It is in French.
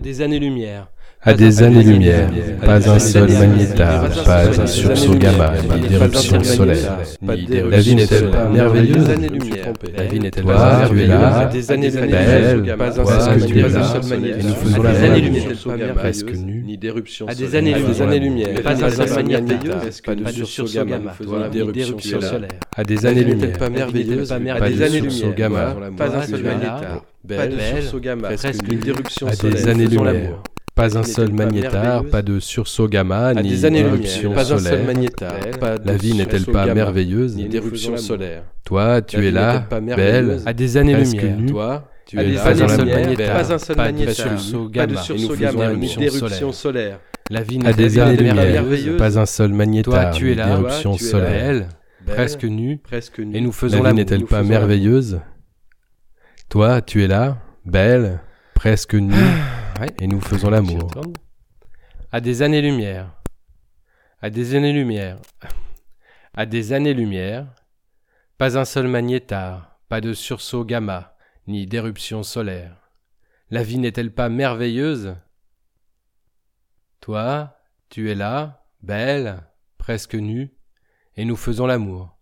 Des années-lumière. À des années-lumière, pas un seul magnétar, pas un sursaut gamma, ni d'éruption solaire. La vie n'est-elle pas merveilleuse La vie n'est-elle pas À années-lumière. belle, Pas un seul magnétar. et nous À faisons la années-lumière. presque nus. ni d'éruption À solaire. années-lumière. des années-lumière. Pas un seul magnétar. Pas de sursaut gamma. Ni d'éruption solaire. solaire. À des La vie années-lumière, n'est-elle pas merveilleuse pas À merveilleuse. de sursaut gamma. Pas un seul magnétar. Pas de sursaut gamma. presque Ni nue. d'éruption à solaire. des années-lumière. Pas un seul pas magnétar, pas de sursaut gamma, À ni d'éruption Pas un seul solaire. magnétar. Pas de La vie n'est-elle pas gamma. merveilleuse Ni d'éruption solaire. Toi, tu La es là, belle. À des presque années-lumière. nue. Toi, tu À es des là. pas un seul magnétar. Pas un seul Pas de magnétar. sursaut Pas de gamma. Et nous sursaut faisons gamma. Ni d'éruption solaire. La vie À n'est des pas merveilleuse. pas un seul magnétar, Toi, tu es ni là, d'éruption toi, tu es là. solaire. presque nue, et nous faisons La vie n'est-elle pas merveilleuse? Toi, tu es là, belle, presque nue, Ouais. et nous faisons l'amour. À des années-lumière. À des années-lumière. À des années-lumière. Pas un seul magnétar, pas de sursaut gamma, ni d'éruption solaire. La vie n'est-elle pas merveilleuse? Toi, tu es là, belle, presque nue, et nous faisons l'amour.